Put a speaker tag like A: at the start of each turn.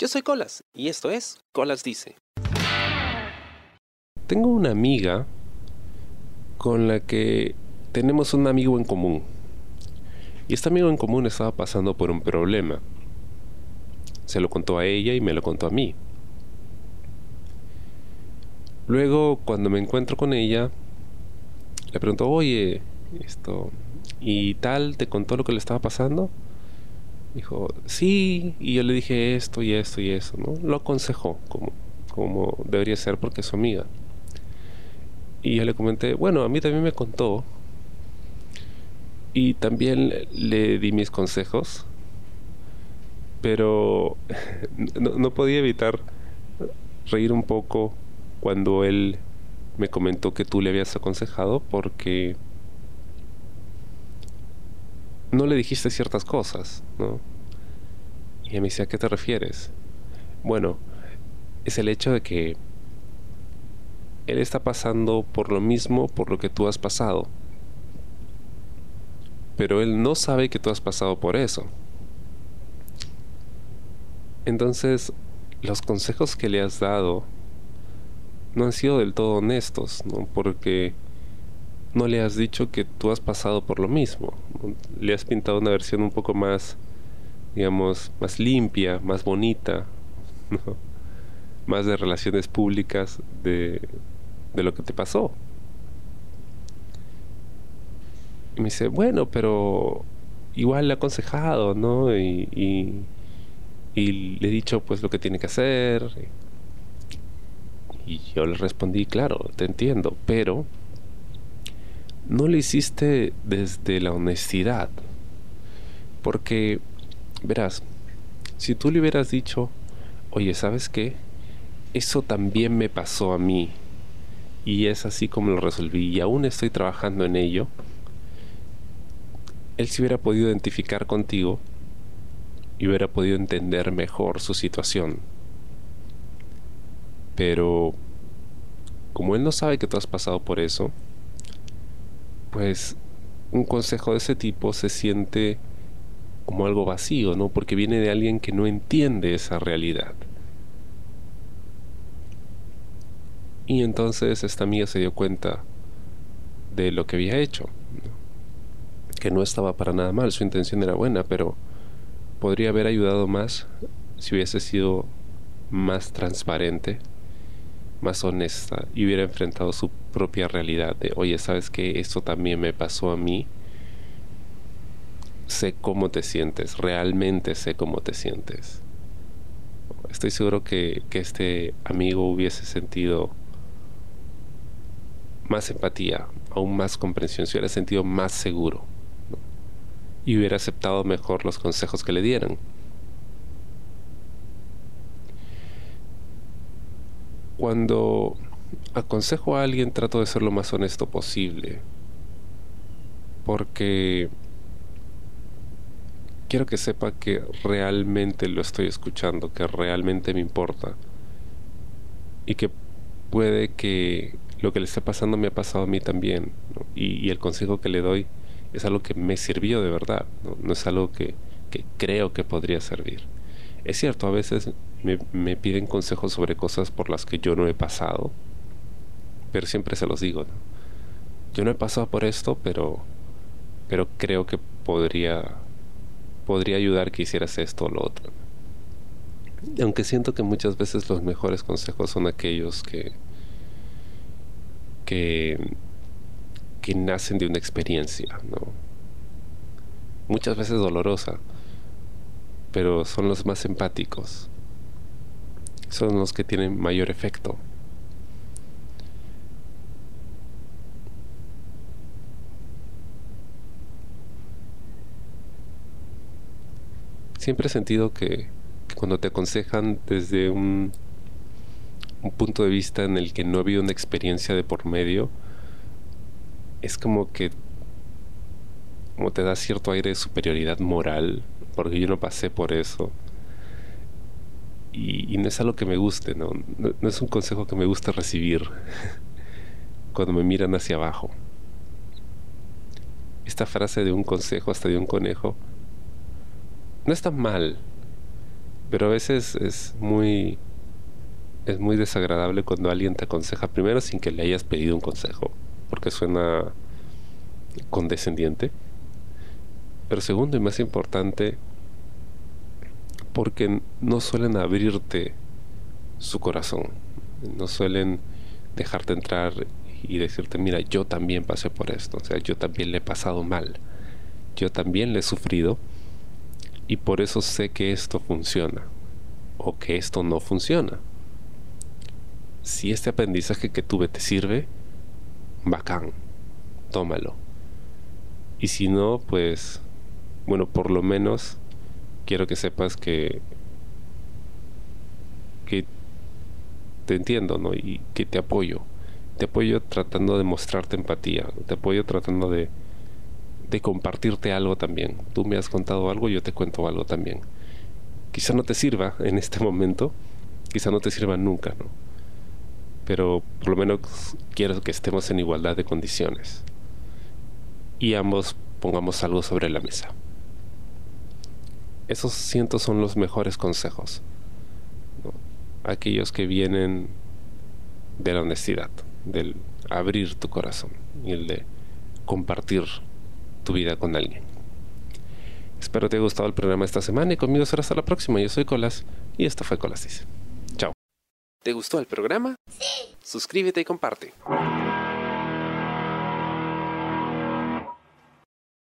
A: Yo soy Colas y esto es Colas Dice. Tengo una amiga con la que tenemos un amigo en común. Y este amigo en común estaba pasando por un problema. Se lo contó a ella y me lo contó a mí. Luego, cuando me encuentro con ella, le pregunto, oye, esto, ¿y tal te contó lo que le estaba pasando? Dijo, sí, y yo le dije esto y esto y eso, ¿no? Lo aconsejó como, como debería ser porque es su amiga. Y yo le comenté, bueno, a mí también me contó. Y también le di mis consejos. Pero no, no podía evitar reír un poco cuando él me comentó que tú le habías aconsejado porque no le dijiste ciertas cosas, ¿no? Y me decía, ¿a qué te refieres? Bueno, es el hecho de que él está pasando por lo mismo por lo que tú has pasado. Pero él no sabe que tú has pasado por eso. Entonces, los consejos que le has dado no han sido del todo honestos, ¿no? Porque no le has dicho que tú has pasado por lo mismo. Le has pintado una versión un poco más, digamos, más limpia, más bonita, más de relaciones públicas de, de lo que te pasó. Y me dice, bueno, pero igual le he aconsejado, ¿no? Y, y, y le he dicho pues lo que tiene que hacer. Y yo le respondí, claro, te entiendo, pero no lo hiciste desde la honestidad. Porque, verás, si tú le hubieras dicho, oye, ¿sabes qué? Eso también me pasó a mí. Y es así como lo resolví. Y aún estoy trabajando en ello. Él se hubiera podido identificar contigo y hubiera podido entender mejor su situación. Pero como él no sabe que tú has pasado por eso, pues un consejo de ese tipo se siente como algo vacío, ¿no? Porque viene de alguien que no entiende esa realidad. Y entonces esta amiga se dio cuenta de lo que había hecho. Que no estaba para nada mal, su intención era buena, pero podría haber ayudado más si hubiese sido más transparente más honesta y hubiera enfrentado su propia realidad de, oye, ¿sabes que Esto también me pasó a mí. Sé cómo te sientes, realmente sé cómo te sientes. Estoy seguro que, que este amigo hubiese sentido más empatía, aún más comprensión, se hubiera sentido más seguro y hubiera aceptado mejor los consejos que le dieran. Cuando aconsejo a alguien trato de ser lo más honesto posible. Porque quiero que sepa que realmente lo estoy escuchando, que realmente me importa. Y que puede que lo que le esté pasando me ha pasado a mí también. Y, el consejo que le doy es algo que me sirvió de verdad, no, es algo que, que creo que podría servir. Es cierto, a veces me, piden consejos sobre cosas por las que yo no he pasado, pero siempre se los digo. Yo no he pasado por esto, pero, pero creo que podría, podría ayudar que hicieras esto o lo otro. Aunque siento que muchas veces los mejores consejos son aquellos que, que, que nacen de una experiencia, ¿no? Muchas veces dolorosa, pero son los más empáticos son los que tienen mayor efecto. Siempre he sentido que, cuando te aconsejan desde un, un punto de vista en el que no ha habido una experiencia de por medio, es como que como te da cierto aire de superioridad moral, porque yo no pasé por eso y, no es algo que me guste, ¿no? ¿no? es un consejo que me guste recibir cuando me miran hacia abajo. Esta frase de un consejo hasta de un conejo no está mal, Pero a veces es muy es muy desagradable cuando alguien te aconseja primero sin que le hayas pedido un consejo, porque suena condescendiente. Pero segundo y más importante, porque no suelen abrirte su corazón, no suelen dejarte entrar y decirte, mira, yo también pasé por esto, o sea, yo también le he pasado mal, yo también le he sufrido y por eso sé que esto funciona o que esto no funciona si este aprendizaje que tuve te sirve, bacán, tómalo. Y si no, pues, bueno, por lo menos quiero que sepas que, que te entiendo, ¿no? Y que te apoyo. Te apoyo tratando de mostrarte empatía, te apoyo tratando de, de compartirte algo también. Tú me has contado algo, yo te cuento algo también. Quizá no te sirva en este momento, quizá no te sirva nunca, ¿no? pero por lo menos quiero que estemos en igualdad de condiciones y ambos pongamos algo sobre la mesa. Esos siento son los mejores consejos, aquellos que vienen de la honestidad, del abrir tu corazón y el de compartir tu vida con alguien. Espero te haya gustado el programa esta semana y conmigo será hasta la próxima. Yo soy Colas y esto fue Colas Dice. ¿Te gustó el programa? Sí. Suscríbete y comparte.